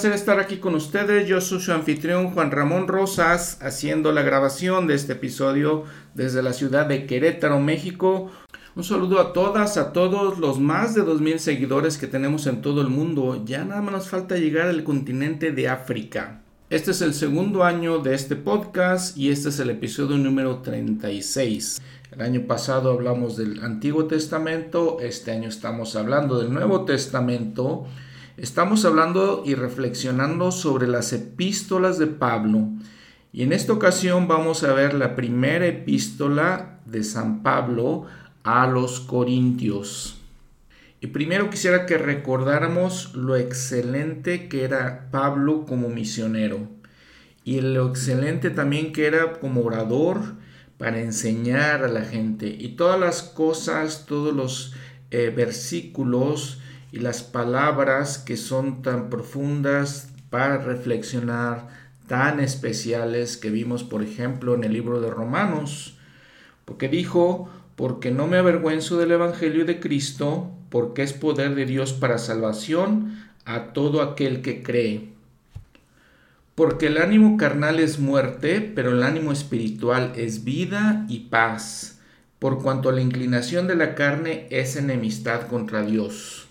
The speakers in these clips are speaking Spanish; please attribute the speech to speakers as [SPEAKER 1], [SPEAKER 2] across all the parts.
[SPEAKER 1] placer estar aquí con ustedes. Yo soy su anfitrión Juan Ramón Rosas, haciendo la grabación de este episodio desde la ciudad de Querétaro, México. Un saludo a todas, a todos los más de 2.000 seguidores que tenemos en todo el mundo. Ya nada más nos falta llegar al continente de África. Este es el segundo año de este podcast y este es el episodio número 36. El año pasado hablamos del Antiguo Testamento, este año estamos hablando del Nuevo Testamento. Estamos hablando y reflexionando sobre las epístolas de Pablo. Y en esta ocasión vamos a ver la primera epístola de San Pablo a los Corintios. Y primero quisiera que recordáramos lo excelente que era Pablo como misionero y lo excelente también que era como orador para enseñar a la gente y todas las cosas, todos los eh, versículos y las palabras que son tan profundas para reflexionar, tan especiales que vimos por ejemplo en el libro de Romanos, porque dijo, porque no me avergüenzo del Evangelio de Cristo, porque es poder de Dios para salvación a todo aquel que cree. Porque el ánimo carnal es muerte, pero el ánimo espiritual es vida y paz, por cuanto la inclinación de la carne es enemistad contra Dios.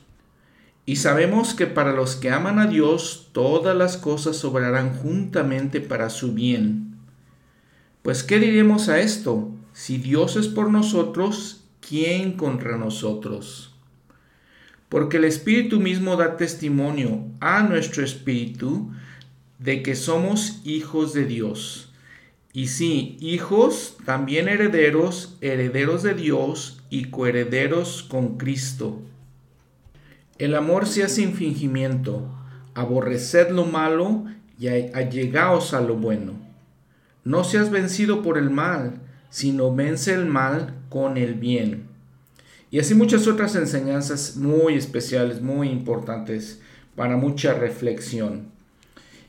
[SPEAKER 1] Y sabemos que para los que aman a Dios, todas las cosas obrarán juntamente para su bien. Pues, ¿qué diremos a esto? Si Dios es por nosotros, ¿quién contra nosotros? Porque el Espíritu mismo da testimonio a nuestro Espíritu de que somos hijos de Dios. Y sí, hijos, también herederos, herederos de Dios y coherederos con Cristo. El amor sea sin fingimiento, aborreced lo malo y allegaos a lo bueno. No seas vencido por el mal, sino vence el mal con el bien. Y así muchas otras enseñanzas muy especiales, muy importantes para mucha reflexión.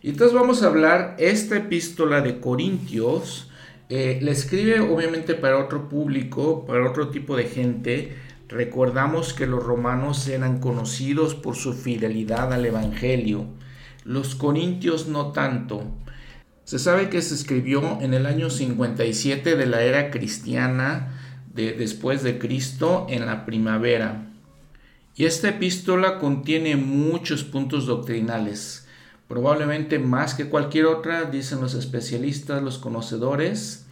[SPEAKER 1] Y entonces vamos a hablar esta epístola de Corintios. Eh, le escribe obviamente para otro público, para otro tipo de gente. Recordamos que los romanos eran conocidos por su fidelidad al Evangelio. Los corintios no tanto. Se sabe que se escribió en el año 57 de la era cristiana de, después de Cristo en la primavera. Y esta epístola contiene muchos puntos doctrinales, probablemente más que cualquier otra, dicen los especialistas, los conocedores.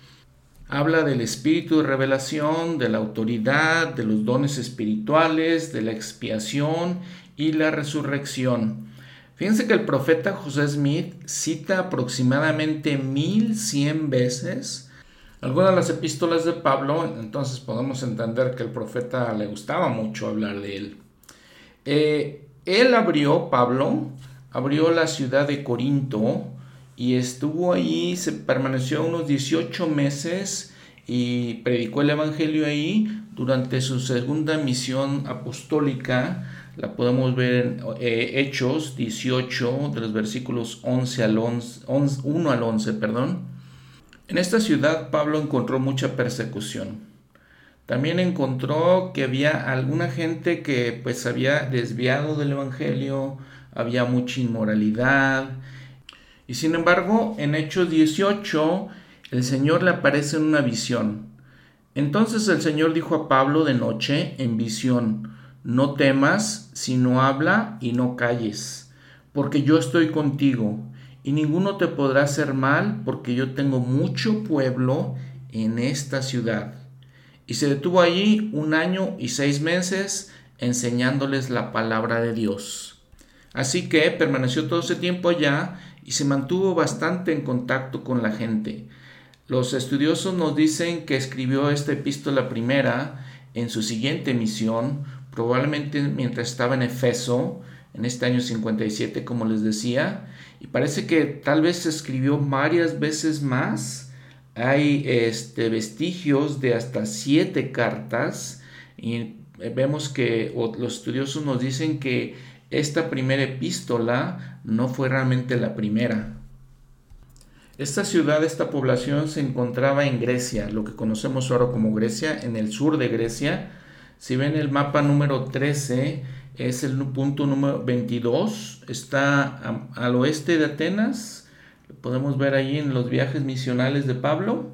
[SPEAKER 1] Habla del espíritu de revelación, de la autoridad, de los dones espirituales, de la expiación y la resurrección. Fíjense que el profeta José Smith cita aproximadamente 1100 veces algunas de las epístolas de Pablo, entonces podemos entender que el profeta le gustaba mucho hablar de él. Eh, él abrió, Pablo, abrió la ciudad de Corinto y estuvo ahí, se permaneció unos 18 meses y predicó el Evangelio ahí durante su segunda misión apostólica la podemos ver en eh, Hechos 18, de los versículos 11 al 11, 1 al 11. Perdón. En esta ciudad Pablo encontró mucha persecución. También encontró que había alguna gente que pues había desviado del Evangelio, había mucha inmoralidad. Y sin embargo, en Hechos 18, el Señor le aparece en una visión. Entonces el Señor dijo a Pablo de noche en visión, no temas, sino habla y no calles, porque yo estoy contigo, y ninguno te podrá hacer mal, porque yo tengo mucho pueblo en esta ciudad. Y se detuvo allí un año y seis meses enseñándoles la palabra de Dios. Así que permaneció todo ese tiempo allá y se mantuvo bastante en contacto con la gente. Los estudiosos nos dicen que escribió esta epístola primera en su siguiente misión probablemente mientras estaba en Efeso, en este año 57, como les decía, y parece que tal vez escribió varias veces más. Hay este, vestigios de hasta siete cartas y vemos que los estudiosos nos dicen que esta primera epístola no fue realmente la primera. Esta ciudad, esta población se encontraba en Grecia, lo que conocemos ahora como Grecia, en el sur de Grecia, si ven el mapa número 13, es el punto número 22, está al oeste de Atenas, lo podemos ver ahí en los viajes misionales de Pablo.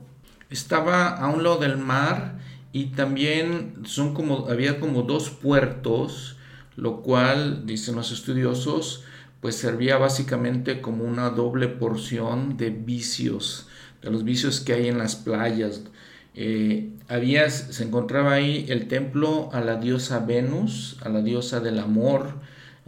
[SPEAKER 1] Estaba a un lado del mar y también son como, había como dos puertos, lo cual, dicen los estudiosos, pues servía básicamente como una doble porción de vicios, de los vicios que hay en las playas. Eh, había, se encontraba ahí el templo a la diosa Venus, a la diosa del amor,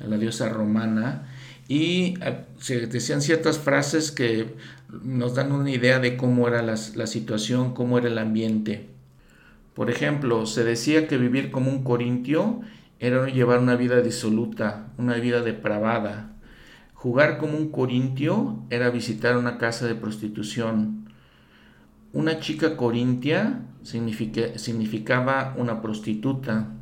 [SPEAKER 1] a la diosa romana, y eh, se decían ciertas frases que nos dan una idea de cómo era la, la situación, cómo era el ambiente. Por ejemplo, se decía que vivir como un corintio era llevar una vida disoluta, una vida depravada. Jugar como un corintio era visitar una casa de prostitución. Una chica corintia significaba una prostituta.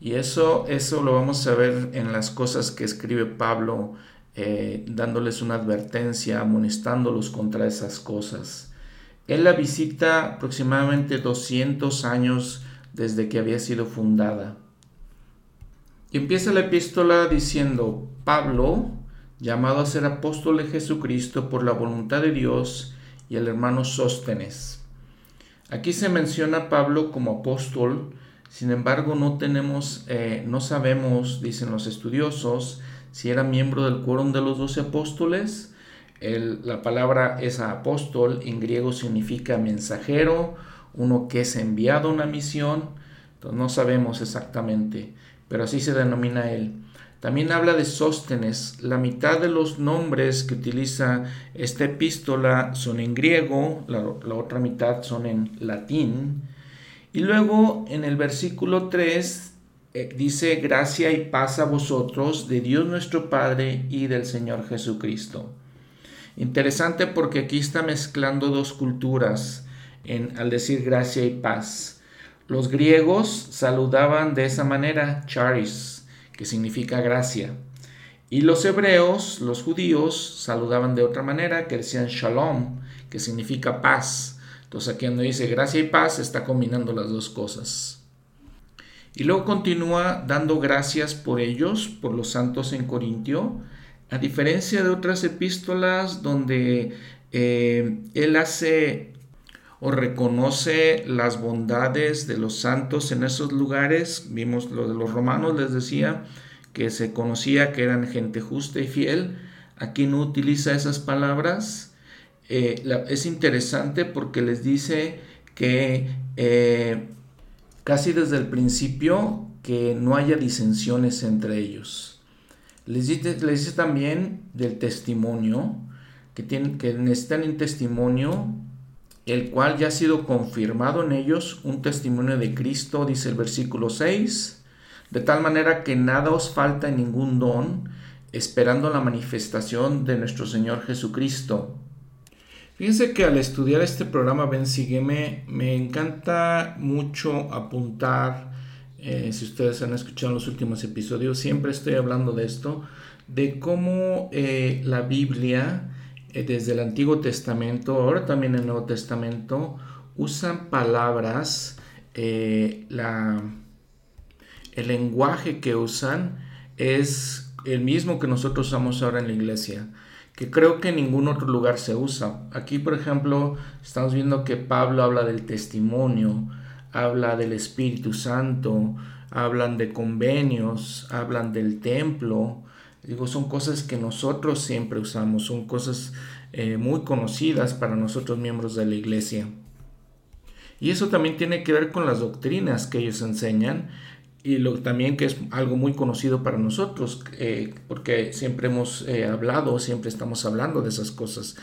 [SPEAKER 1] Y eso, eso lo vamos a ver en las cosas que escribe Pablo, eh, dándoles una advertencia, amonestándolos contra esas cosas. Él la visita aproximadamente 200 años desde que había sido fundada. Empieza la epístola diciendo, Pablo, llamado a ser apóstol de Jesucristo por la voluntad de Dios, y el hermano Sóstenes. Aquí se menciona Pablo como apóstol, sin embargo no tenemos, eh, no sabemos, dicen los estudiosos, si era miembro del quórum de los doce apóstoles. la palabra esa apóstol en griego significa mensajero, uno que es enviado a una misión, entonces no sabemos exactamente pero así se denomina él. También habla de Sóstenes. La mitad de los nombres que utiliza esta epístola son en griego, la, otra mitad son en latín. Y luego en el versículo 3 eh, dice, gracia y paz a vosotros de Dios nuestro Padre y del Señor Jesucristo. Interesante porque aquí está mezclando dos culturas en, al decir gracia y paz. Los griegos saludaban de esa manera charis, que significa gracia. Y los hebreos, los judíos, saludaban de otra manera, que decían shalom, que significa paz. Entonces aquí cuando dice gracia y paz está combinando las dos cosas. Y luego continúa dando gracias por ellos, por los santos en Corintio, a diferencia de otras epístolas donde eh, él hace o reconoce las bondades de los santos en esos lugares. Vimos lo de los romanos, les decía que se conocía que eran gente justa y fiel. Aquí no utiliza esas palabras. Eh, es interesante porque les dice que eh, casi desde el principio que no haya disensiones entre ellos. Les dice, les dice también del testimonio, que, tienen, que necesitan un testimonio el cual ya ha sido confirmado en ellos un testimonio de Cristo, dice el versículo 6, de tal manera que nada os falta en ningún don, esperando la manifestación de nuestro Señor Jesucristo. Fíjense que al estudiar este programa Ven Sígueme, me encanta mucho apuntar, eh, si ustedes han escuchado los últimos episodios, siempre estoy hablando de esto, de cómo eh, la Biblia desde el Antiguo Testamento, ahora también el Nuevo Testamento, usan palabras, eh, la, el lenguaje que usan es el mismo que nosotros usamos ahora en la iglesia, que creo que en ningún otro lugar se usa. Aquí, por ejemplo, estamos viendo que Pablo habla del testimonio, habla del Espíritu Santo, hablan de convenios, hablan del templo, Digo, son cosas que nosotros siempre usamos, son cosas eh, muy conocidas para nosotros miembros de la iglesia. Y eso también tiene que ver con las doctrinas que ellos enseñan y lo, también que es algo muy conocido para nosotros, eh, porque siempre hemos eh, hablado, siempre estamos hablando de esas cosas.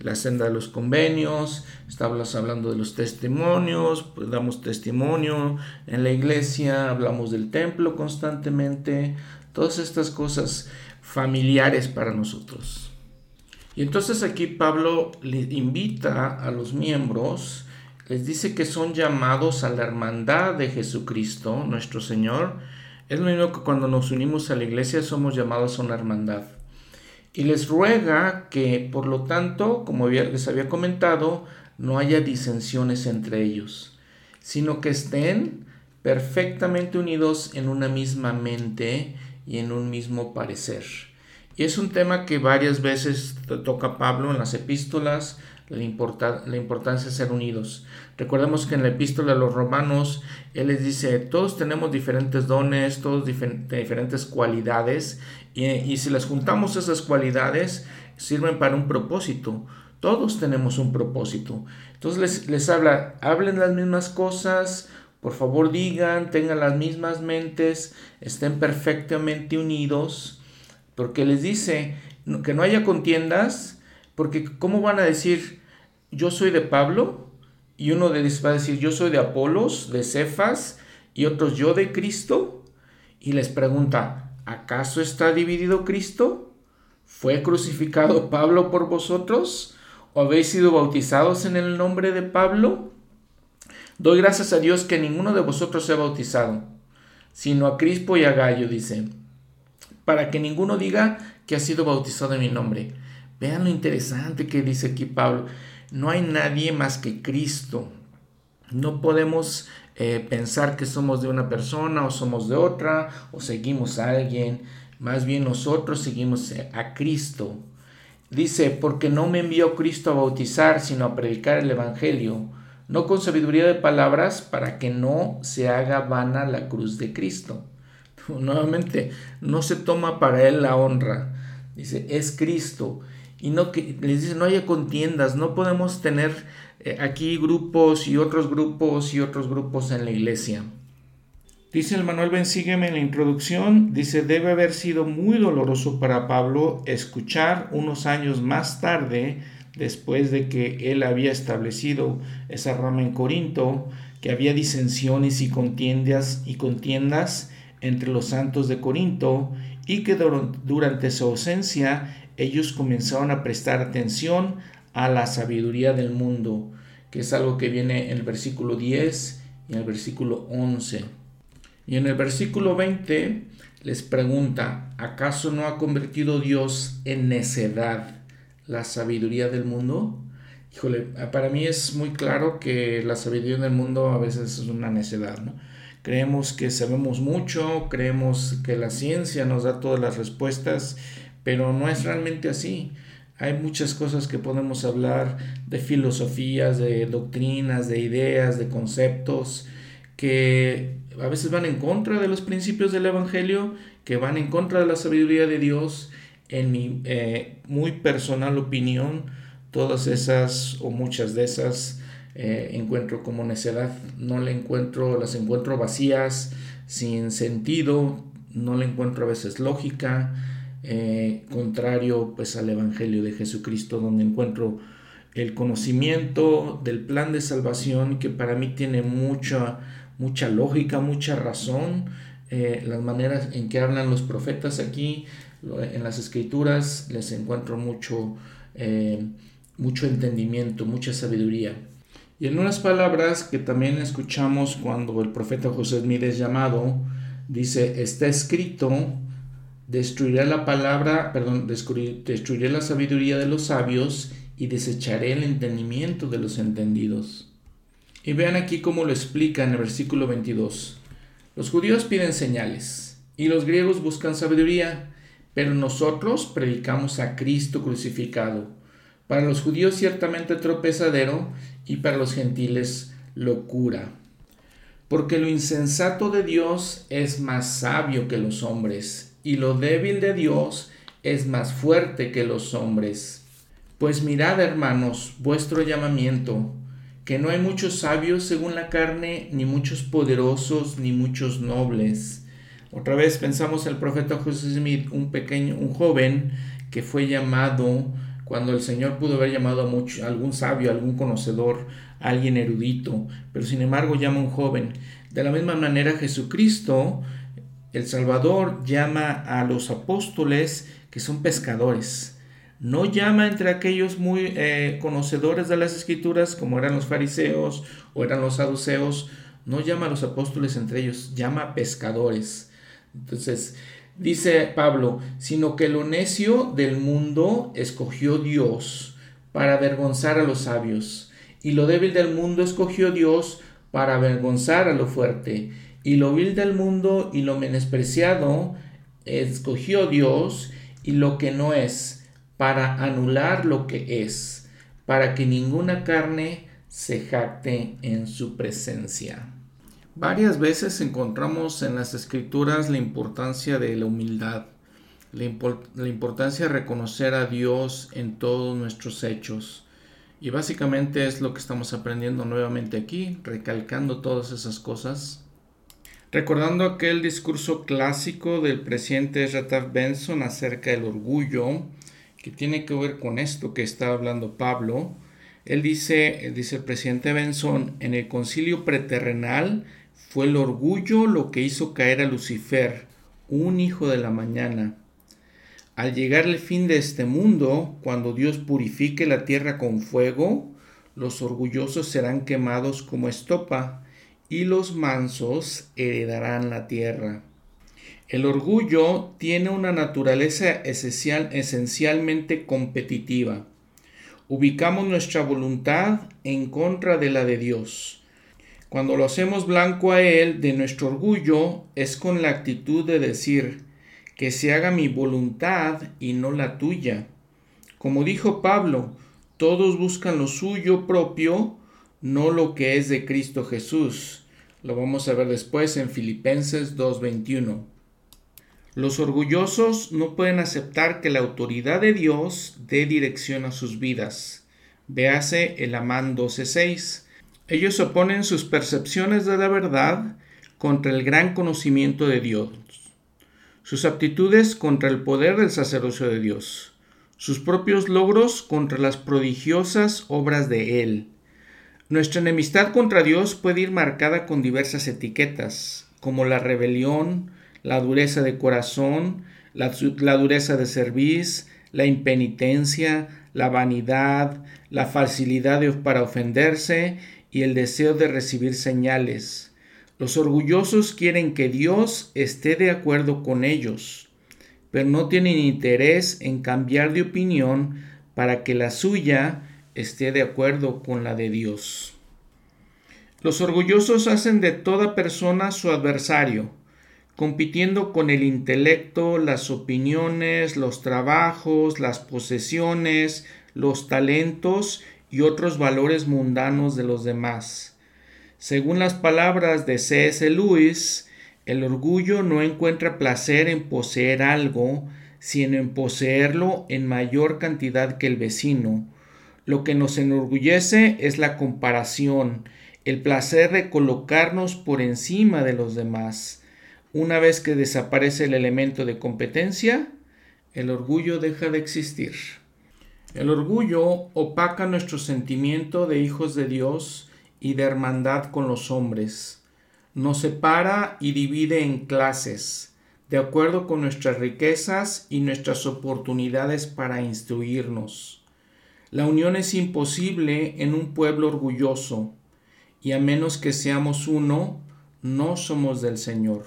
[SPEAKER 1] La senda de los convenios, estamos hablando de los testimonios, pues damos testimonio en la iglesia, hablamos del templo constantemente, todas estas cosas familiares para nosotros. Y entonces aquí Pablo le invita a los miembros, les dice que son llamados a la hermandad de Jesucristo, nuestro Señor. Es lo mismo que cuando nos unimos a la iglesia somos llamados a una hermandad. Y les ruega que, por lo tanto, como les había comentado, no haya disensiones entre ellos, sino que estén perfectamente unidos en una misma mente y en un mismo parecer. Y es un tema que varias veces toca Pablo en las epístolas, la, importancia de ser unidos. Recordemos que en la epístola a los romanos, él les dice, todos tenemos diferentes dones, todos diferentes cualidades, y, y, si las juntamos esas cualidades, sirven para un propósito. Todos tenemos un propósito. Entonces les, les habla, hablen las mismas cosas, por favor digan, tengan las mismas mentes, estén perfectamente unidos, porque les dice que no haya contiendas, porque ¿cómo van a decir yo soy de Pablo? Y uno de ellos va a decir yo soy de Apolos, de Cefas, y otros yo de Cristo. Y les pregunta, ¿acaso está dividido Cristo? ¿Fue crucificado Pablo por vosotros? ¿O habéis sido bautizados en el nombre de Pablo? Doy gracias a Dios que ninguno de vosotros sea bautizado, sino a Crispo y a Gallo, dice, para que ninguno diga que ha sido bautizado en mi nombre. Vean lo interesante que dice aquí Pablo. No hay nadie más que Cristo. No podemos eh, pensar que somos de una persona o somos de otra o seguimos a alguien. Más bien nosotros seguimos a Cristo. Dice, porque no me envió Cristo a bautizar, sino a predicar el Evangelio no con sabiduría de palabras para que no se haga vana la cruz de Cristo. Nuevamente, no se toma para él la honra. Dice, es Cristo. Y no que les dice, no haya contiendas, no podemos tener eh, aquí grupos y otros grupos y otros grupos en la iglesia. Dice el Manuel Bensígueme en la introducción, dice, debe haber sido muy doloroso para Pablo escuchar unos años más tarde después de que él había establecido esa rama en Corinto, que había disensiones y contiendas y contiendas entre los santos de Corinto y que durante su ausencia ellos comenzaron a prestar atención a la sabiduría del mundo, que es algo que viene en el versículo 10 y en el versículo 11. Y en el versículo 20 les pregunta, ¿acaso no ha convertido Dios en necedad la sabiduría del mundo, híjole, para mí es muy claro que la sabiduría del mundo a veces es una necedad, ¿no? Creemos que sabemos mucho, creemos que la ciencia nos da todas las respuestas, pero no es realmente así. Hay muchas cosas que podemos hablar de filosofías, de doctrinas, de ideas, de conceptos que a veces van en contra de los principios del Evangelio, que van en contra de la sabiduría de Dios en mi eh, muy personal opinión, todas esas o muchas de esas eh, encuentro como necedad. No le encuentro, las encuentro vacías, sin sentido, no le encuentro a veces lógica, eh, contrario pues al Evangelio de Jesucristo, donde encuentro el conocimiento del plan de salvación que para mí tiene mucha, mucha lógica, mucha razón. las maneras en que hablan los profetas aquí en las escrituras les encuentro mucho, eh, mucho entendimiento, mucha sabiduría. Y en unas palabras que también escuchamos cuando el profeta José Smith es llamado, dice, está escrito, destruiré la palabra, perdón, destruiré la sabiduría de los sabios y desecharé el entendimiento de los entendidos. Y vean aquí cómo lo explica en el versículo 22. Los judíos piden señales y los griegos buscan sabiduría, pero nosotros predicamos a Cristo crucificado, para los judíos ciertamente tropezadero y para los gentiles locura. Porque lo insensato de Dios es más sabio que los hombres, y lo débil de Dios es más fuerte que los hombres. Pues mirad, hermanos, vuestro llamamiento, que no hay muchos sabios según la carne, ni muchos poderosos, ni muchos nobles otra vez pensamos el profeta José Smith, un pequeño, un joven que fue llamado cuando el Señor pudo haber llamado a, mucho, algún sabio, algún conocedor, alguien erudito, pero sin embargo llama a un joven. De la misma manera Jesucristo, el Salvador, llama a los apóstoles que son pescadores. No llama entre aquellos muy eh, conocedores de las escrituras, como eran los fariseos o eran los saduceos, no llama a los apóstoles entre ellos, llama a pescadores. Entonces, dice Pablo, sino que lo necio del mundo escogió Dios para avergonzar a los sabios, y lo débil del mundo escogió Dios para avergonzar a lo fuerte, y lo vil del mundo y lo menospreciado escogió Dios y lo que no es, para anular lo que es, para que ninguna carne se jacte en su presencia. Varias veces encontramos en las escrituras la importancia de la humildad, la, importancia de reconocer a Dios en todos nuestros hechos. Y básicamente es lo que estamos aprendiendo nuevamente aquí, recalcando todas esas cosas Recordando aquel discurso clásico del presidente Rataf Benson acerca del orgullo, que tiene que ver con esto que está hablando Pablo, él dice, dice el presidente Benson, en el concilio preterrenal fue el orgullo lo que hizo caer a Lucifer, un hijo de la mañana. Al llegar el fin de este mundo, cuando Dios purifique la tierra con fuego, los orgullosos serán quemados como estopa y los mansos heredarán la tierra. El orgullo tiene una naturaleza esencial, esencialmente competitiva. Ubicamos nuestra voluntad en contra de la de Dios. Cuando lo hacemos blanco a Él de nuestro orgullo es con la actitud de decir, que se haga mi voluntad y no la tuya. Como dijo Pablo, todos buscan lo suyo propio, no lo que es de Cristo Jesús. Lo vamos a ver después en Filipenses 2.21. Los orgullosos no pueden aceptar que la autoridad de Dios dé dirección a sus vidas. Véase el Amán 12.6. Ellos oponen sus percepciones de la verdad contra el gran conocimiento de Dios, sus aptitudes contra el poder del sacerdocio de Dios, sus propios logros contra las prodigiosas obras de Él, nuestra enemistad contra Dios puede ir marcada con diversas etiquetas, como la rebelión, la dureza de corazón, la, dureza de cerviz, la impenitencia, la vanidad, la facilidad para ofenderse y el deseo de recibir señales. Los orgullosos quieren que Dios esté de acuerdo con ellos, pero no tienen interés en cambiar de opinión para que la suya esté de acuerdo con la de Dios. Los orgullosos hacen de toda persona su adversario, compitiendo con el intelecto, las opiniones, los trabajos, las posesiones, los talentos y otros valores mundanos de los demás. Según las palabras de C.S. Lewis, el orgullo no encuentra placer en poseer algo, sino en poseerlo en mayor cantidad que el vecino, lo que nos enorgullece es la comparación, el placer de colocarnos por encima de los demás. Una vez que desaparece el elemento de competencia, el orgullo deja de existir. El orgullo opaca nuestro sentimiento de hijos de Dios y de hermandad con los hombres. Nos separa y divide en clases, de acuerdo con nuestras riquezas y nuestras oportunidades para instruirnos. La unión es imposible en un pueblo orgulloso, y a menos que seamos uno, no somos del Señor.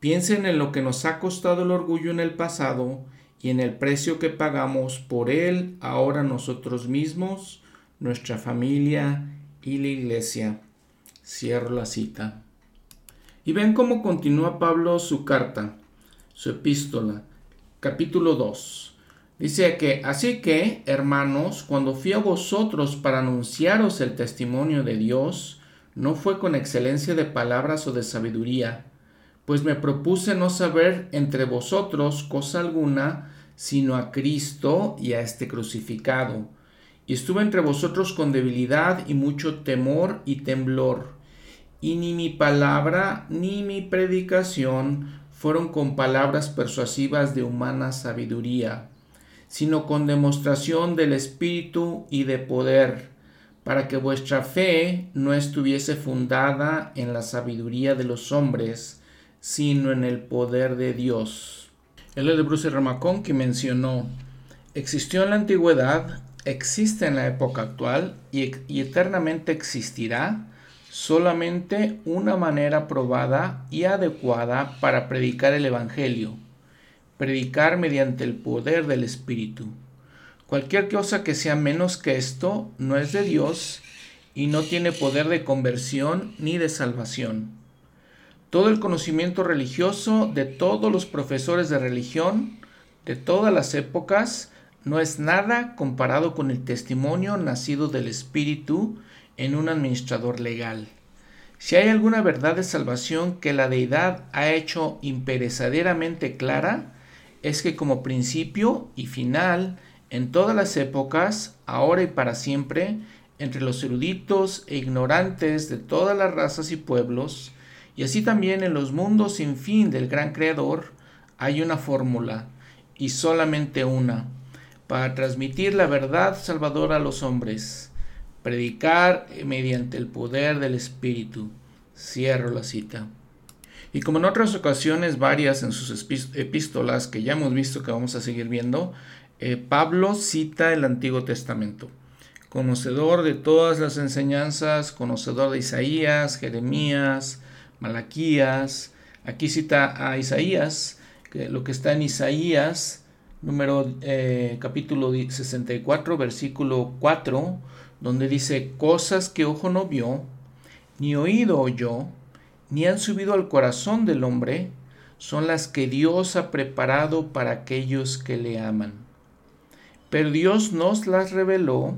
[SPEAKER 1] Piensen en lo que nos ha costado el orgullo en el pasado y en el precio que pagamos por él ahora nosotros mismos, nuestra familia y la iglesia. Cierro la cita. Y ven cómo continúa Pablo su carta, su epístola, capítulo 2. Dice que, así que, hermanos, cuando fui a vosotros para anunciaros el testimonio de Dios, no fue con excelencia de palabras o de sabiduría, pues me propuse no saber entre vosotros cosa alguna, sino a Cristo y a este crucificado. Y estuve entre vosotros con debilidad y mucho temor y temblor. Y ni mi palabra ni mi predicación fueron con palabras persuasivas de humana sabiduría sino con demostración del Espíritu y de poder, para que vuestra fe no estuviese fundada en la sabiduría de los hombres, sino en el poder de Dios. El de Bruce Ramacón que mencionó, existió en la antigüedad, existe en la época actual y, y eternamente existirá solamente una manera probada y adecuada para predicar el Evangelio predicar mediante el poder del Espíritu. Cualquier cosa que sea menos que esto no es de Dios y no tiene poder de conversión ni de salvación. Todo el conocimiento religioso de todos los profesores de religión de todas las épocas no es nada comparado con el testimonio nacido del Espíritu en un administrador legal. Si hay alguna verdad de salvación que la deidad ha hecho imperecederamente clara, es que como principio y final, en todas las épocas, ahora y para siempre, entre los eruditos e ignorantes de todas las razas y pueblos, y así también en los mundos sin fin del gran Creador, hay una fórmula, y solamente una, para transmitir la verdad salvadora a los hombres, predicar mediante el poder del Espíritu. Cierro la cita. Y como en otras ocasiones varias en sus epístolas que ya hemos visto que vamos a seguir viendo, eh, Pablo cita el Antiguo Testamento. Conocedor de todas las enseñanzas, conocedor de Isaías, Jeremías, Malaquías. Aquí cita a Isaías, lo que está en Isaías, número eh, capítulo 64, versículo 4, donde dice, cosas que ojo no vio, ni oído oyó, ni han subido al corazón del hombre, son las que Dios ha preparado para aquellos que le aman. Pero Dios nos las reveló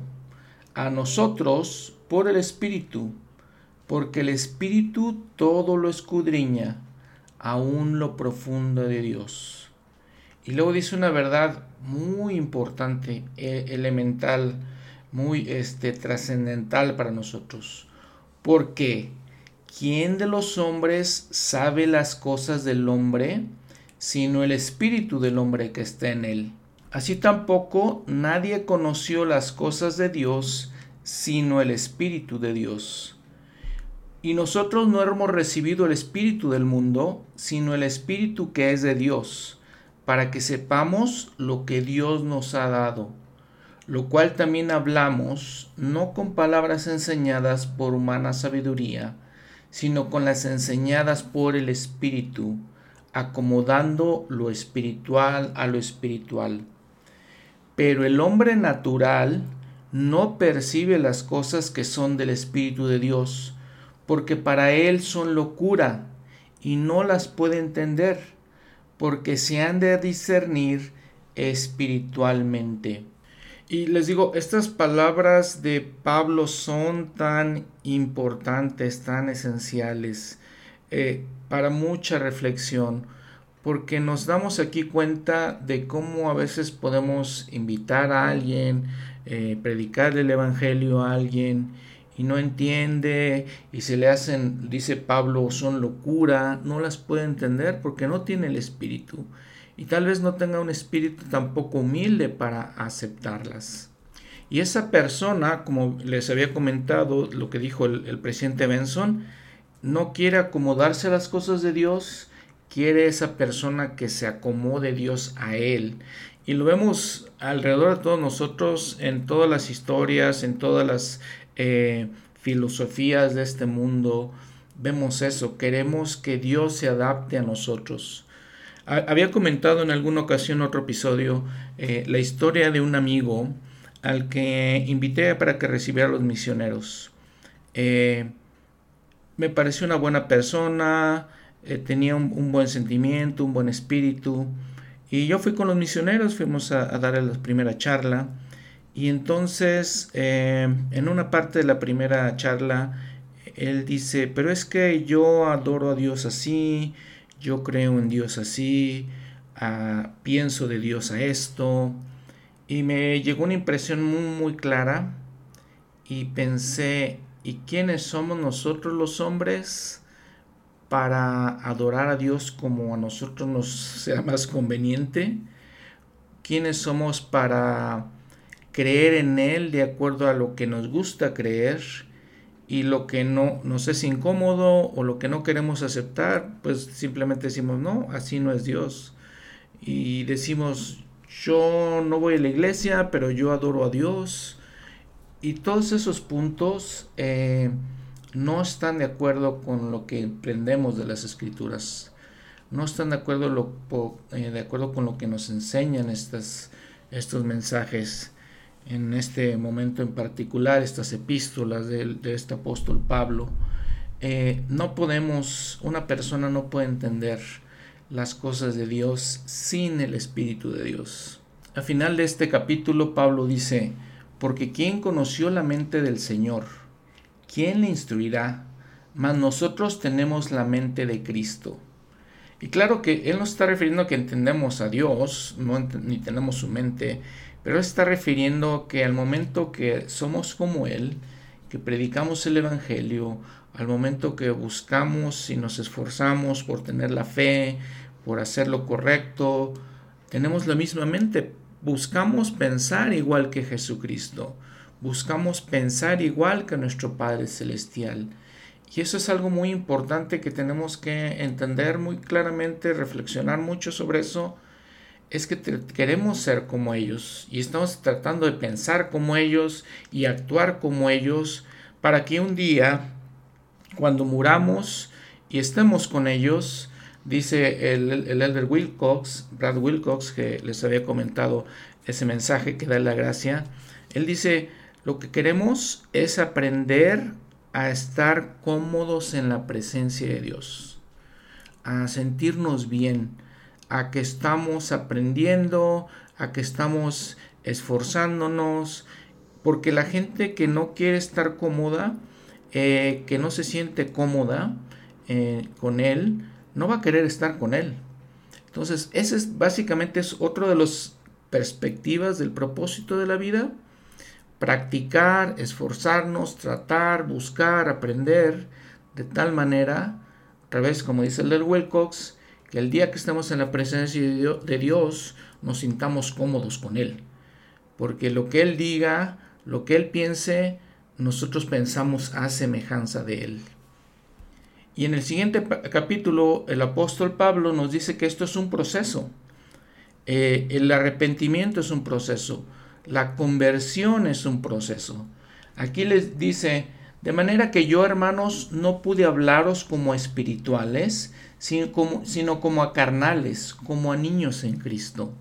[SPEAKER 1] a nosotros por el Espíritu, porque el Espíritu todo lo escudriña, aún lo profundo de Dios. Y luego dice una verdad muy importante, e, elemental, muy este, trascendental para nosotros. Porque, ¿quién de los hombres sabe las cosas del hombre, sino el espíritu del hombre que está en él? Así tampoco nadie conoció las cosas de Dios, sino el espíritu de Dios. Y nosotros no hemos recibido el espíritu del mundo, sino el espíritu que es de Dios, para que sepamos lo que Dios nos ha dado lo cual también hablamos no con palabras enseñadas por humana sabiduría, sino con las enseñadas por el Espíritu, acomodando lo espiritual a lo espiritual. Pero el hombre natural no percibe las cosas que son del Espíritu de Dios, porque para él son locura y no las puede entender, porque se han de discernir espiritualmente. Y les digo, estas palabras de Pablo son tan importantes, tan esenciales eh, para mucha reflexión, porque nos damos aquí cuenta de cómo a veces podemos invitar a alguien, eh, predicar el Evangelio a alguien y no entiende y se le hacen, dice Pablo, son locura, no las puede entender porque no tiene el Espíritu y tal vez no tenga un espíritu tampoco humilde para aceptarlas. Y esa persona, como les había comentado lo que dijo el, presidente Benson, no quiere acomodarse a las cosas de Dios, quiere esa persona que se acomode Dios a él. Y lo vemos alrededor de todos nosotros, en todas las historias, en todas las eh, filosofías de este mundo. Vemos eso, queremos que Dios se adapte a nosotros. Había comentado en alguna ocasión otro episodio eh, la historia de un amigo al que invité para que recibiera a los misioneros. Eh, me pareció una buena persona, tenía un, buen sentimiento, un buen espíritu. Y yo fui con los misioneros, fuimos a, a darle la primera charla. Y entonces, en una parte de la primera charla, él dice, pero es que yo adoro a Dios así, yo creo en Dios así, ah, pienso de Dios a esto, y me llegó una impresión muy, muy clara y pensé, ¿y quiénes somos nosotros los hombres para adorar a Dios como a nosotros nos sea más conveniente? ¿Quiénes somos para creer en Él de acuerdo a lo que nos gusta creer? y lo que no nos es incómodo o lo que no queremos aceptar, pues simplemente decimos, no, así no es Dios. Y decimos, yo no voy a la iglesia, pero yo adoro a Dios. Y todos esos puntos eh, no están de acuerdo con lo que aprendemos de las escrituras. No están de acuerdo, lo, eh, de acuerdo con lo que nos enseñan estas, estos mensajes en este momento en particular, estas epístolas de, este apóstol Pablo. eh, no podemos, una persona no puede entender las cosas de Dios sin el Espíritu de Dios. Al final de este capítulo Pablo dice, porque ¿quién conoció la mente del Señor? ¿Quién le instruirá? Mas nosotros tenemos la mente de Cristo. Y claro que él no está refiriendo a que entendemos a Dios, no ni tenemos su mente, pero está refiriendo que al momento que somos como Él, que predicamos el Evangelio, al momento que buscamos y nos esforzamos por tener la fe, por hacer lo correcto, tenemos la misma mente. Buscamos pensar igual que Jesucristo. Buscamos pensar igual que nuestro Padre Celestial. Y eso es algo muy importante que tenemos que entender muy claramente, reflexionar mucho sobre eso. Es que queremos ser como ellos y estamos tratando de pensar como ellos y actuar como ellos para que un día cuando muramos y estemos con ellos, dice el, el elder Wilcox, Brad Wilcox, que les había comentado ese mensaje que da la gracia, él dice, lo que queremos es aprender a estar cómodos en la presencia de Dios, a sentirnos bien, a que estamos aprendiendo, a que estamos esforzándonos, porque la gente que no quiere estar cómoda, eh, que no se siente cómoda eh, con él, no va a querer estar con él. Entonces, ese es básicamente es otro de las perspectivas del propósito de la vida. Practicar, esforzarnos, tratar, buscar, aprender, de tal manera, otra vez como dice el del Wilcox, que el día que estemos en la presencia de Dios nos sintamos cómodos con Él. Porque lo que Él diga, lo que Él piense, nosotros pensamos a semejanza de Él. Y en el siguiente capítulo, el apóstol Pablo nos dice que esto es un proceso. Eh, el arrepentimiento es un proceso. La conversión es un proceso. Aquí les dice, de manera que yo, hermanos, no pude hablaros como espirituales, sino como, a carnales, como a niños en Cristo.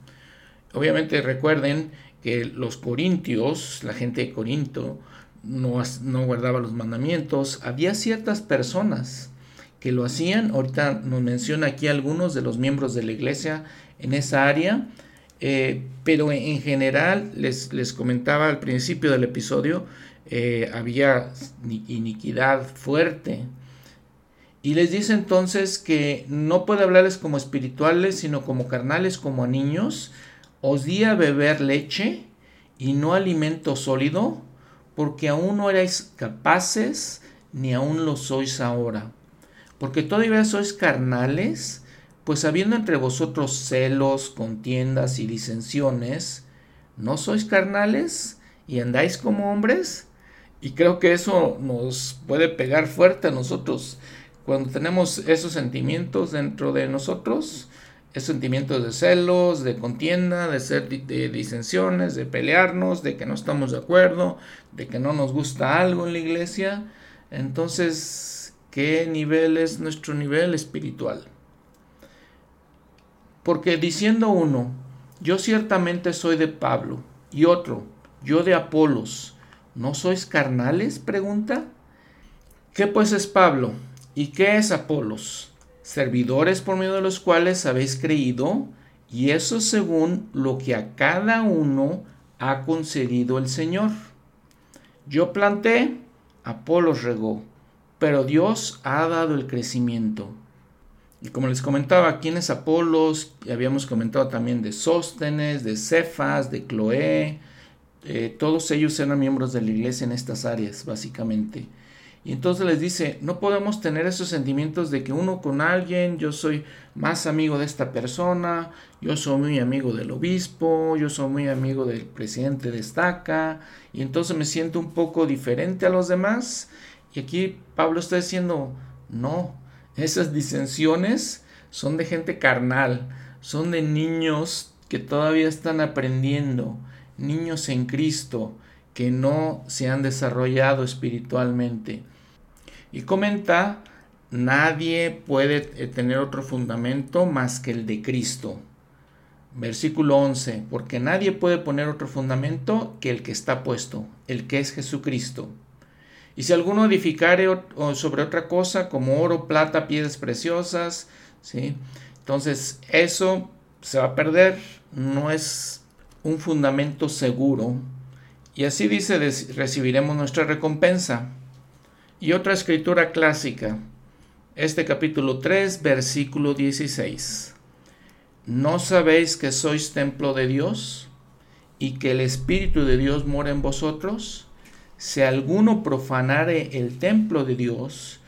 [SPEAKER 1] Obviamente recuerden que los corintios, la gente de Corinto, no, guardaba los mandamientos. Había ciertas personas que lo hacían. Ahorita nos menciona aquí algunos de los miembros de la iglesia en esa área. Eh, pero en general, les, comentaba al principio del episodio, eh, había iniquidad fuerte. Y les dice entonces que no puede hablarles como espirituales, sino como carnales, como niños, os di a beber leche y no alimento sólido, porque aún no erais capaces, ni aún lo sois ahora. Porque todavía sois carnales, pues habiendo entre vosotros celos, contiendas y disensiones, ¿no sois carnales y andáis como hombres? Y creo que eso nos puede pegar fuerte a nosotros. Cuando tenemos esos sentimientos dentro de nosotros, sentimientos de celos, de contienda, de ser de disensiones, de pelearnos, de que no estamos de acuerdo, de que no nos gusta algo en la iglesia. Entonces, ¿qué nivel es nuestro nivel espiritual? Porque diciendo uno, yo ciertamente soy de Pablo, y otro, yo de Apolos, ¿no sois carnales? pregunta. ¿Qué pues es Pablo? ¿Y qué es Apolos? servidores por medio de los cuales habéis creído, y eso según lo que a cada uno ha concedido el Señor. Yo planté, Apolos regó, pero Dios ha dado el crecimiento. Y como les comentaba, ¿quién es Apolos? Habíamos comentado también de Sóstenes, de Cefas, de Cloé. Eh, todos ellos eran miembros de la iglesia en estas áreas, básicamente. Y entonces les dice, no podemos tener esos sentimientos de que uno con alguien, yo soy más amigo de esta persona, yo soy muy amigo del obispo, yo soy muy amigo del presidente de estaca, y entonces me siento un poco diferente a los demás. Y aquí Pablo está diciendo, no, esas disensiones son de gente carnal, son de niños que todavía están aprendiendo, niños en Cristo, que no se han desarrollado espiritualmente. Y comenta, nadie puede tener otro fundamento más que el de Cristo. Versículo 11, porque nadie puede poner otro fundamento que el que está puesto, el que es Jesucristo. Y si alguno edificare sobre otra cosa, como oro, plata, piedras preciosas, ¿sí? entonces eso se va a perder, no es un fundamento seguro. Y así dice, recibiremos nuestra recompensa. Y otra escritura clásica, este capítulo 3, versículo 16. ¿No sabéis que sois templo de Dios y que el Espíritu de Dios mora en vosotros? Si alguno profanare el templo de Dios,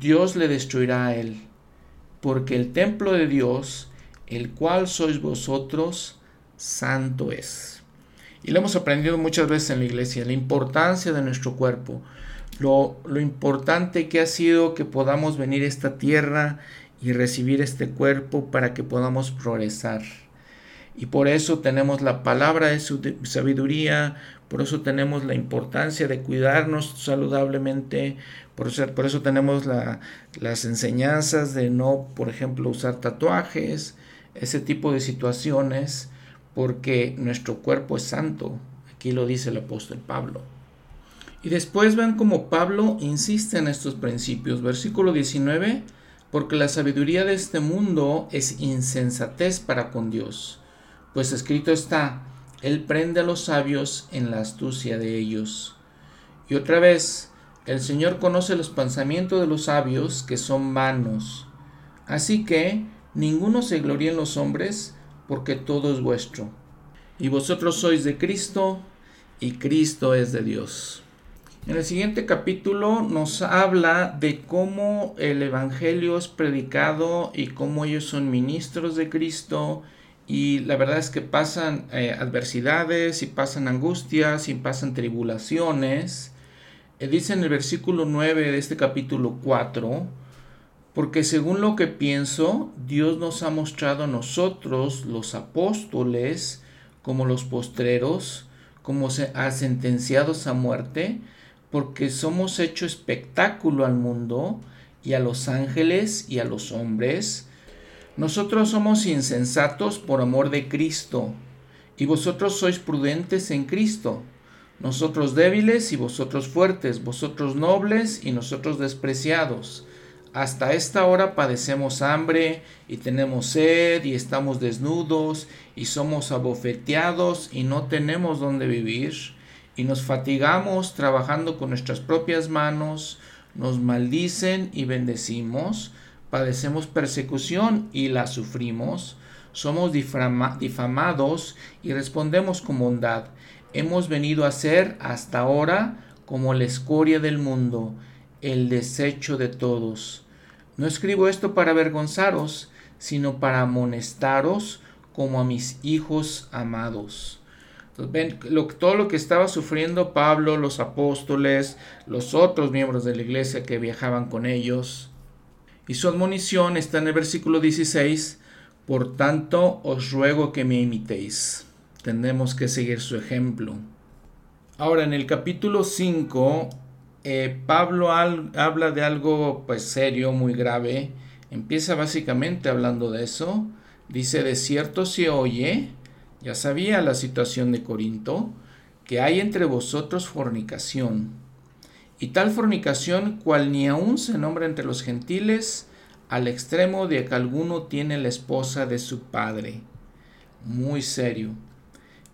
[SPEAKER 1] Dios le destruirá a él, porque el templo de Dios, el cual sois vosotros, santo es. Y lo hemos aprendido muchas veces en la iglesia, la importancia de nuestro cuerpo, lo, lo importante que ha sido que podamos venir a esta tierra y recibir este cuerpo para que podamos progresar. Y por eso tenemos la palabra de su sabiduría, por eso tenemos la importancia de cuidarnos saludablemente, por eso, por eso tenemos las enseñanzas de no, por ejemplo, usar tatuajes, ese tipo de situaciones, porque nuestro cuerpo es santo. Aquí lo dice el apóstol Pablo. Y después vean cómo Pablo insiste en estos principios. Versículo 19, porque la sabiduría de este mundo es insensatez para con Dios. Pues escrito está, Él prende a los sabios en la astucia de ellos. Y otra vez, el Señor conoce los pensamientos de los sabios que son vanos. Así que ninguno se gloríe en los hombres, porque todo es vuestro. Y vosotros sois de Cristo, y Cristo es de Dios. En el siguiente capítulo nos habla de cómo el Evangelio es predicado y cómo ellos son ministros de Cristo y la verdad es que pasan eh, adversidades y pasan angustias y pasan tribulaciones. Eh, dice en el versículo 9 de este capítulo 4, porque según lo que pienso, Dios nos ha mostrado a nosotros, los apóstoles, como los postreros, como ha sentenciados a muerte, porque somos hecho espectáculo al mundo y a los ángeles y a los hombres. Nosotros somos insensatos por amor de Cristo, y vosotros sois prudentes en Cristo. Nosotros débiles y vosotros fuertes, vosotros nobles y nosotros despreciados. Hasta esta hora padecemos hambre y tenemos sed y estamos desnudos y somos abofeteados y no tenemos donde vivir y nos fatigamos trabajando con nuestras propias manos, nos maldicen y bendecimos, padecemos persecución y la sufrimos, somos difamados y respondemos con bondad. Hemos venido a ser hasta ahora como la escoria del mundo, el desecho de todos. No escribo esto para avergonzaros, sino para amonestaros como a mis hijos amados. Entonces, ven todo lo que estaba sufriendo Pablo, los apóstoles, los otros miembros de la iglesia que viajaban con ellos. Y su admonición está en el versículo 16, por tanto os ruego que me imitéis. Tenemos que seguir su ejemplo. Ahora en el capítulo 5, eh, Pablo habla de algo pues serio, muy grave. Empieza básicamente hablando de eso. Dice, de cierto se oye ya sabía la situación de Corinto, que hay entre vosotros fornicación, y tal fornicación cual ni aun se nombra entre los gentiles, al extremo de que alguno tiene la esposa de su padre. Muy serio.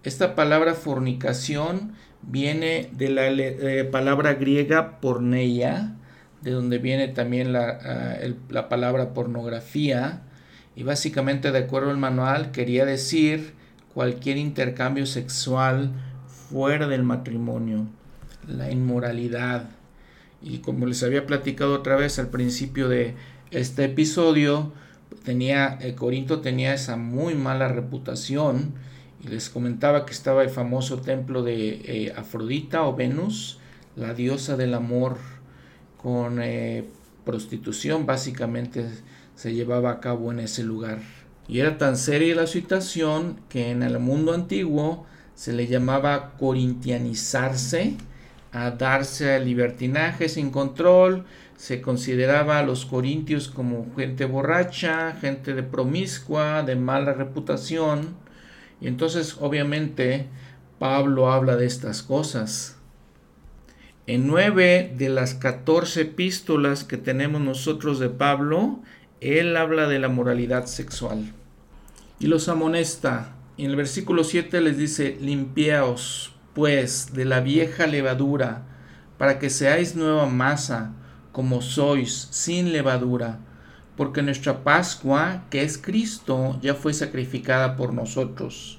[SPEAKER 1] Esta palabra fornicación viene de la eh, palabra griega porneia, de donde viene también la, ah, la palabra pornografía, y básicamente de acuerdo al manual quería decir cualquier intercambio sexual fuera del matrimonio, la inmoralidad. Y como les había platicado otra vez al principio de este episodio, tenía eh, Corinto tenía esa muy mala reputación les comentaba que estaba el famoso templo de eh, Afrodita o Venus, la diosa del amor con eh, prostitución básicamente se llevaba a cabo en ese lugar. Y era tan seria la situación que en el mundo antiguo se le llamaba corintianizarse, a darse a libertinaje sin control, se consideraba a los corintios como gente borracha, gente de promiscua, de mala reputación. Y entonces obviamente Pablo habla de estas cosas. En nueve de las catorce epístolas que tenemos nosotros de Pablo, él habla de la moralidad sexual. Y los amonesta. En el versículo 7 les dice, limpiaos pues de la vieja levadura, para que seáis nueva masa, como sois, sin levadura, porque nuestra Pascua, que es Cristo, ya fue sacrificada por nosotros.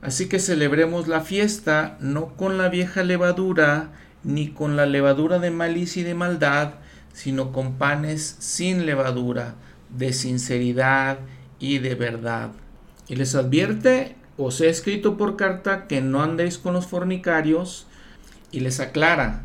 [SPEAKER 1] Así que celebremos la fiesta no con la vieja levadura, ni con la levadura de malicia y de maldad, sino con panes sin levadura, de sinceridad y de verdad. Y les advierte, os he escrito por carta que no andéis con los fornicarios, y les aclara,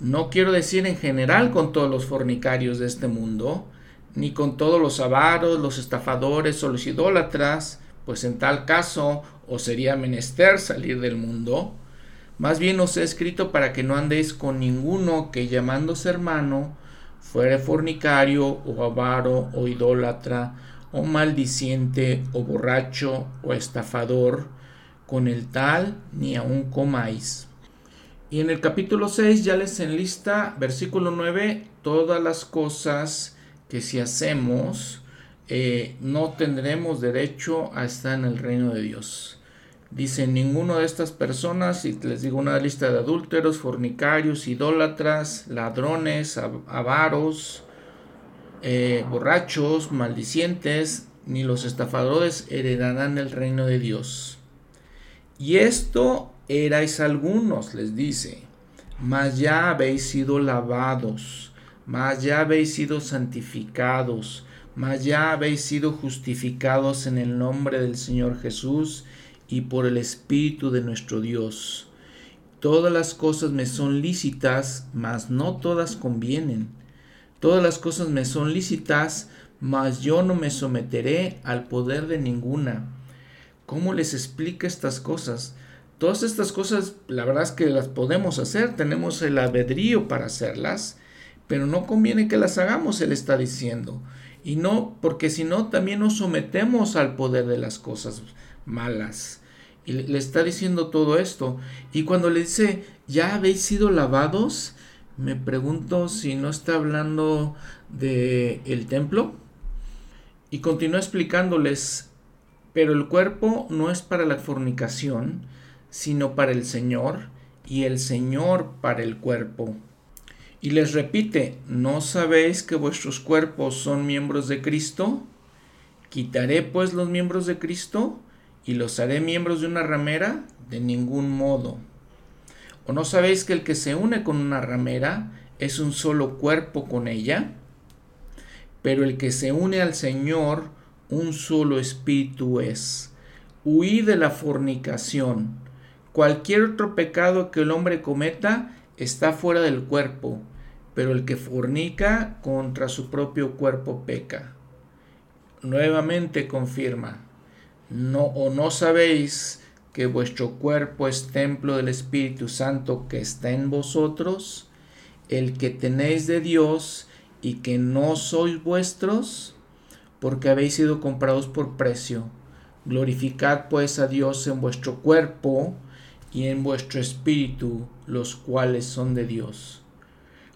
[SPEAKER 1] no quiero decir en general con todos los fornicarios de este mundo, ni con todos los avaros, los estafadores o los idólatras, pues en tal caso os sería menester salir del mundo, más bien os he escrito para que no andéis con ninguno que llamándose hermano fuere fornicario o avaro o idólatra o maldiciente o borracho o estafador, con el tal ni aun comáis. Y en el capítulo 6 ya les enlista, versículo 9, todas las cosas que si hacemos eh, no tendremos derecho a estar en el reino de Dios. Dice, ninguno de estas personas, y les digo una lista de adúlteros, fornicarios, idólatras, ladrones, avaros, eh, borrachos, maldicientes, ni los estafadores heredarán el reino de Dios. Y esto erais algunos, les dice, mas ya habéis sido lavados, mas ya habéis sido santificados, mas ya habéis sido justificados en el nombre del Señor Jesús y por el Espíritu de nuestro Dios. Todas las cosas me son lícitas, mas no todas convienen. Todas las cosas me son lícitas, mas yo no me someteré al poder de ninguna. ¿Cómo les explica estas cosas? Todas estas cosas, la verdad es que las podemos hacer, tenemos el albedrío para hacerlas, pero no conviene que las hagamos, él está diciendo. Y no, porque si no, también nos sometemos al poder de las cosas malas. Y le está diciendo todo esto. Y cuando le dice, ¿ya habéis sido lavados? Me pregunto si no está hablando de el templo. Y continúa explicándoles, pero el cuerpo no es para la fornicación, sino para el Señor, y el Señor para el cuerpo. Y les repite, ¿no sabéis que vuestros cuerpos son miembros de Cristo? ¿Quitaré pues los miembros de Cristo? y los haré miembros de una ramera? De ningún modo. ¿O no sabéis que el que se une con una ramera es un solo cuerpo con ella? Pero el que se une al Señor, un solo espíritu es. Huid de la fornicación. Cualquier otro pecado que el hombre cometa está fuera del cuerpo, pero el que fornica contra su propio cuerpo peca. Nuevamente confirma, no o no sabéis que vuestro cuerpo es templo del Espíritu Santo que está en vosotros, el que tenéis de Dios y que no sois vuestros, porque habéis sido comprados por precio. Glorificad pues a Dios en vuestro cuerpo y en vuestro espíritu, los cuales son de Dios.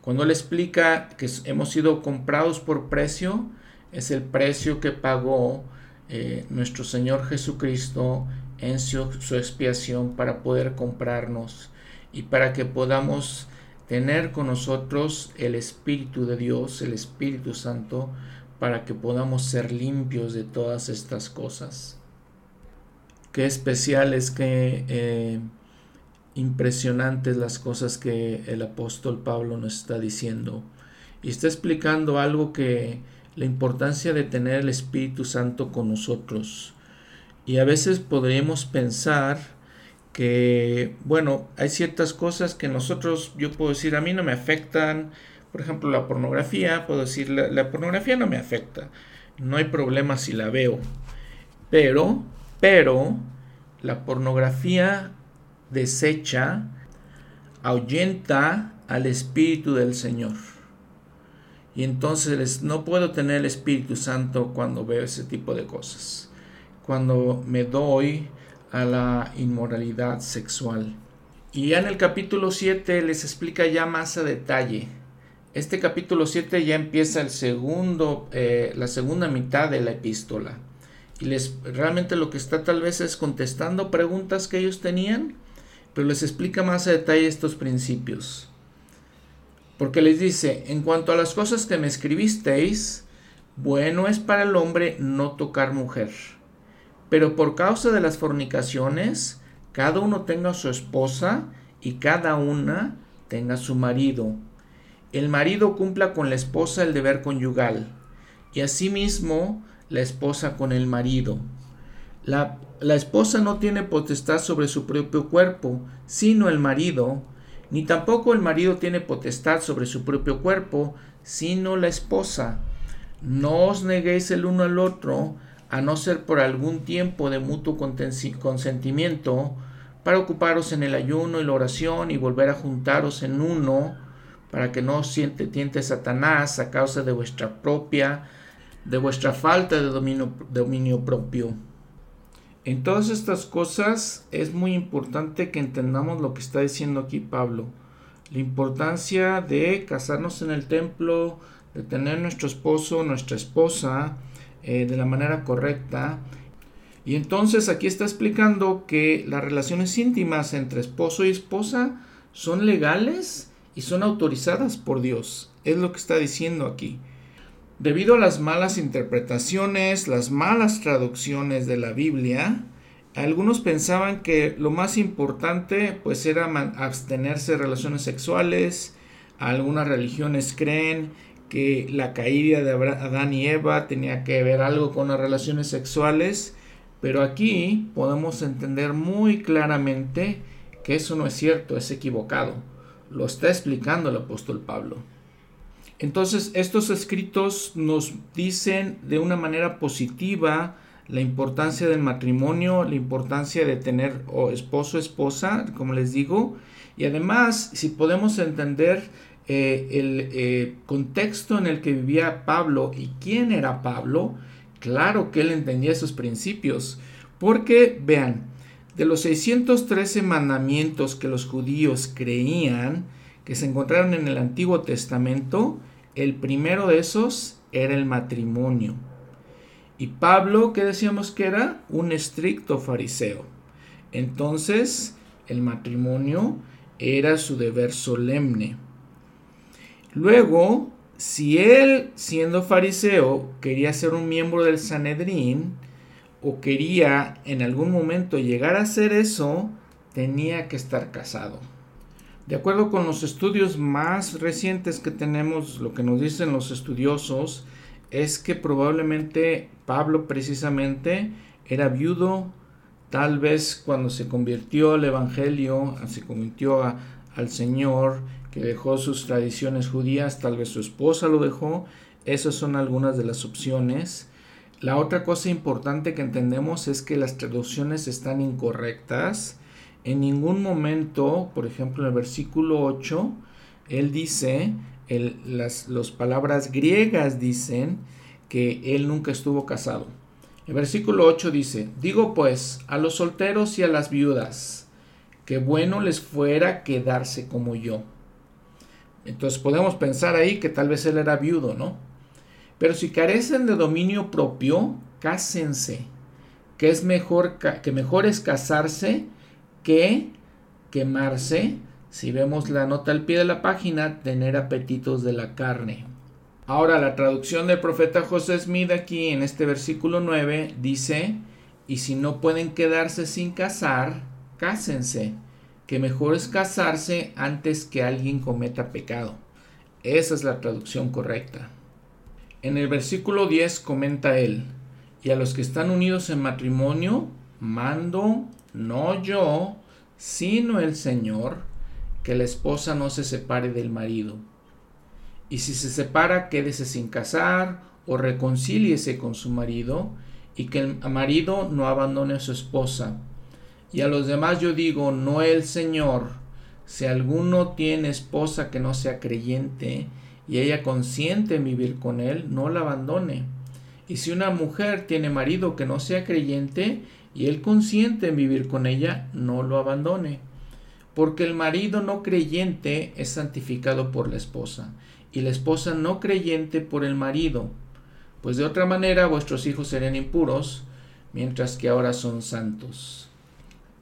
[SPEAKER 1] Cuando él explica que hemos sido comprados por precio, es el precio que pagó eh, nuestro Señor Jesucristo en su, expiación para poder comprarnos y para que podamos tener con nosotros el Espíritu de Dios, el Espíritu Santo, para que podamos ser limpios de todas estas cosas. Qué especiales, qué eh, impresionantes las cosas que el apóstol Pablo nos está diciendo. Y está explicando algo que la importancia de tener el Espíritu Santo con nosotros. Y a veces podríamos pensar que, bueno, hay ciertas cosas que nosotros, yo puedo decir, a mí no me afectan. Por ejemplo, la pornografía, puedo decir, la, pornografía no me afecta. No hay problema si la veo. Pero, pero, la pornografía desecha, ahuyenta al Espíritu del Señor. Y entonces no puedo tener el Espíritu Santo cuando veo ese tipo de cosas. Cuando me doy a la inmoralidad sexual. Y ya en el capítulo 7 les explica ya más a detalle. Este capítulo 7 ya empieza el segundo, eh, la segunda mitad de la epístola. Y les realmente lo que está tal vez es contestando preguntas que ellos tenían, pero les explica más a detalle estos principios. Porque les dice, en cuanto a las cosas que me escribisteis, bueno es para el hombre no tocar mujer. Pero por causa de las fornicaciones, cada uno tenga su esposa y cada una tenga su marido. El marido cumpla con la esposa el deber conyugal y asimismo la esposa con el marido. La, esposa no tiene potestad sobre su propio cuerpo, sino el marido, ni tampoco el marido tiene potestad sobre su propio cuerpo, sino la esposa. No os neguéis el uno al otro, a no ser por algún tiempo de mutuo consentimiento, para ocuparos en el ayuno y la oración y volver a juntaros en uno, para que no os siente, tiente Satanás a causa de vuestra propia, de vuestra falta de dominio, dominio propio. En todas estas cosas es muy importante que entendamos lo que está diciendo aquí Pablo. La importancia de casarnos en el templo, de tener nuestro esposo, nuestra esposa, eh, de la manera correcta. Y entonces aquí está explicando que las relaciones íntimas entre esposo y esposa son legales y son autorizadas por Dios. Es lo que está diciendo aquí. Debido a las malas interpretaciones, las malas traducciones de la Biblia, algunos pensaban que lo más importante pues era abstenerse de relaciones sexuales. Algunas religiones creen que la caída de Adán y Eva tenía que ver algo con las relaciones sexuales, pero aquí podemos entender muy claramente que eso no es cierto, es equivocado. Lo está explicando el apóstol Pablo. Entonces, estos escritos nos dicen de una manera positiva la importancia del matrimonio, la importancia de tener o esposo, esposa, como les digo, y además, si podemos entender eh, el eh, contexto en el que vivía Pablo y quién era Pablo, claro que él entendía esos principios. Porque, vean, de los 613 mandamientos que los judíos creían que se encontraron en el Antiguo Testamento, el primero de esos era el matrimonio. Y Pablo, ¿qué decíamos que era? Un estricto fariseo. Entonces, el matrimonio era su deber solemne. Luego, si él, siendo fariseo, quería ser un miembro del Sanedrín, o quería en algún momento llegar a ser eso, tenía que estar casado. De acuerdo con los estudios más recientes que tenemos, lo que nos dicen los estudiosos es que probablemente Pablo precisamente era viudo, tal vez cuando se convirtió al Evangelio, se convirtió al Señor, que dejó sus tradiciones judías, tal vez su esposa lo dejó. Esas son algunas de las opciones. La otra cosa importante que entendemos es que las traducciones están incorrectas. En ningún momento, por ejemplo, en el versículo 8, él dice, las palabras griegas dicen que él nunca estuvo casado. El versículo 8 dice, digo pues a los solteros y a las viudas, que bueno les fuera quedarse como yo entonces podemos pensar ahí que tal vez él era viudo, ¿no? Pero si carecen de dominio propio, cásense. Que es mejor que mejor es casarse que quemarse. Si vemos la nota al pie de la página, tener apetitos de la carne. Ahora la traducción del profeta José Smith aquí en este versículo 9 dice, y si no pueden quedarse sin casar, cásense que mejor es casarse antes que alguien cometa pecado. Esa es la traducción correcta. En el versículo 10 comenta él, y a los que están unidos en matrimonio, mando, no yo, sino el Señor, que la esposa no se separe del marido. Y si se separa, quédese sin casar o reconcíliese con su marido, y que el marido no abandone a su esposa y a los demás yo digo, no el Señor, si alguno tiene esposa que no sea creyente y ella consiente en vivir con él, no la abandone. Y si una mujer tiene marido que no sea creyente y él consiente en vivir con ella, no lo abandone. porque el marido no creyente es santificado por la esposa, y la esposa no creyente por el marido, pues de otra manera vuestros hijos serían impuros, mientras que ahora son santos.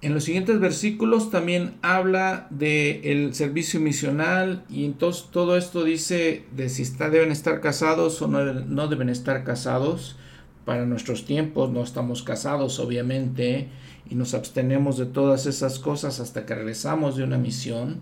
[SPEAKER 1] En los siguientes versículos también habla del el servicio misional y entonces todo esto dice de si está, deben estar casados o no, no deben estar casados. Para nuestros tiempos no estamos casados obviamente y nos abstenemos de todas esas cosas hasta que regresamos de una misión.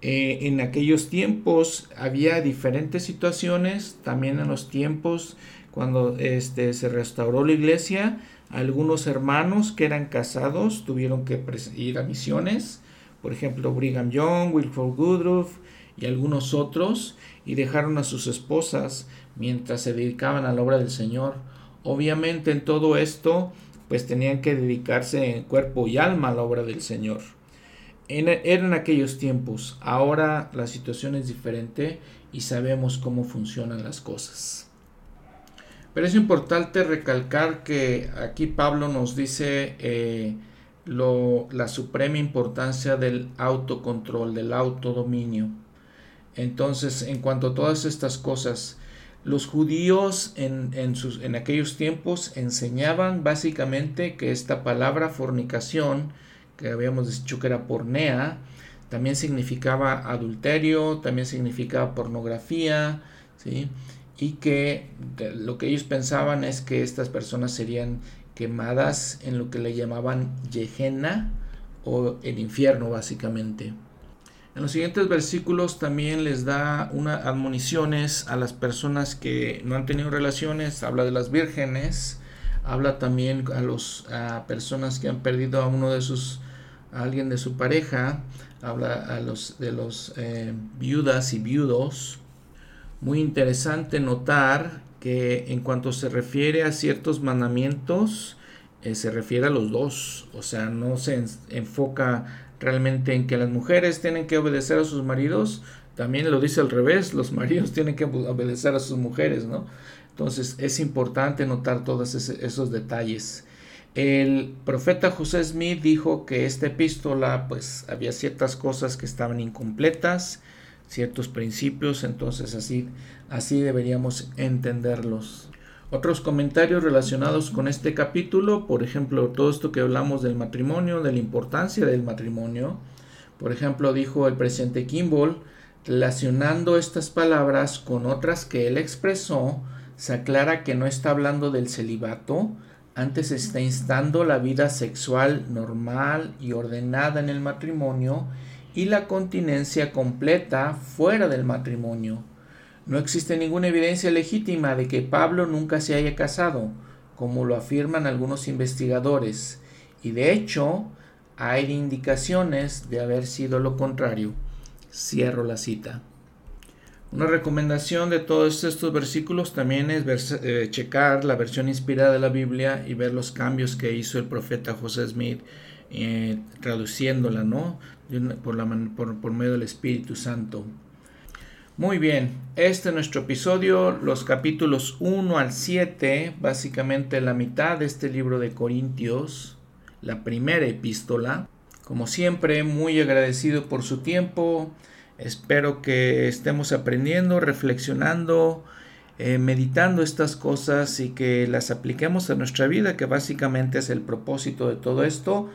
[SPEAKER 1] Eh, en aquellos tiempos había diferentes situaciones, también en los tiempos cuando este, se restauró la iglesia, algunos hermanos que eran casados tuvieron que ir a misiones, por ejemplo Brigham Young, Wilford Woodruff y algunos otros, y dejaron a sus esposas mientras se dedicaban a la obra del Señor. Obviamente en todo esto, pues tenían que dedicarse en cuerpo y alma a la obra del Señor. En, eran aquellos tiempos, ahora la situación es diferente y sabemos cómo funcionan las cosas. Pero es importante recalcar que aquí Pablo nos dice eh, lo, la suprema importancia del autocontrol, del autodominio. Entonces, en cuanto a todas estas cosas, los judíos en, en, sus, en aquellos tiempos enseñaban básicamente que esta palabra fornicación, que habíamos dicho que era pornea, también significaba adulterio, también significaba pornografía, ¿sí? y que lo que ellos pensaban es que estas personas serían quemadas en lo que le llamaban Gehenna o el infierno básicamente. En los siguientes versículos también les da unas admoniciones a las personas que no han tenido relaciones, habla de las vírgenes, habla también a las personas que han perdido a uno de sus a alguien de su pareja, habla a los de los eh, viudas y viudos, muy interesante notar que en cuanto se refiere a ciertos mandamientos, eh, se refiere a los dos, o sea, no se enfoca realmente en que las mujeres tienen que obedecer a sus maridos, también lo dice al revés, los maridos tienen que obedecer a sus mujeres, ¿no? Entonces es importante notar todos esos detalles. El profeta José Smith dijo que esta epístola, pues había ciertas cosas que estaban incompletas, ciertos principios, entonces así, así deberíamos entenderlos. Otros comentarios relacionados con este capítulo, por ejemplo, todo esto que hablamos del matrimonio, de la importancia del matrimonio. Por ejemplo, dijo el presidente Kimball, relacionando estas palabras con otras que él expresó, se aclara que no está hablando del celibato, antes está instando la vida sexual normal y ordenada en el matrimonio y la continencia completa fuera del matrimonio. No existe ninguna evidencia legítima de que Pablo nunca se haya casado, como lo afirman algunos investigadores, y de hecho hay indicaciones de haber sido lo contrario. Cierro la cita. Una recomendación de todos estos versículos también es eh, checar la versión inspirada de la Biblia y ver los cambios que hizo el profeta José Smith eh, traduciéndola, ¿no? La, por, medio del Espíritu Santo. Muy bien, este es nuestro episodio, los capítulos 1 al 7, básicamente la mitad de este libro de Corintios, la primera epístola. Como siempre, muy agradecido por su tiempo. Espero que estemos aprendiendo, reflexionando, eh, meditando estas cosas y que las apliquemos a nuestra vida, que básicamente es el propósito de todo esto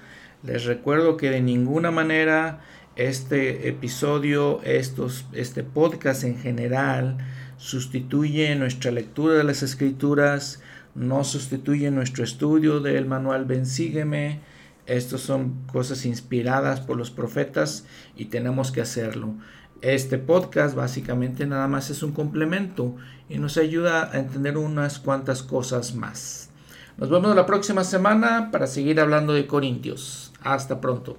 [SPEAKER 1] les recuerdo que de ninguna manera este episodio, estos, este podcast en general, sustituye nuestra lectura de las escrituras, no sustituye nuestro estudio del manual Ven Sígueme. Estas son cosas inspiradas por los profetas y tenemos que hacerlo. Este podcast básicamente nada más es un complemento y nos ayuda a entender unas cuantas cosas más. Nos vemos la próxima semana para seguir hablando de Corintios. Hasta pronto.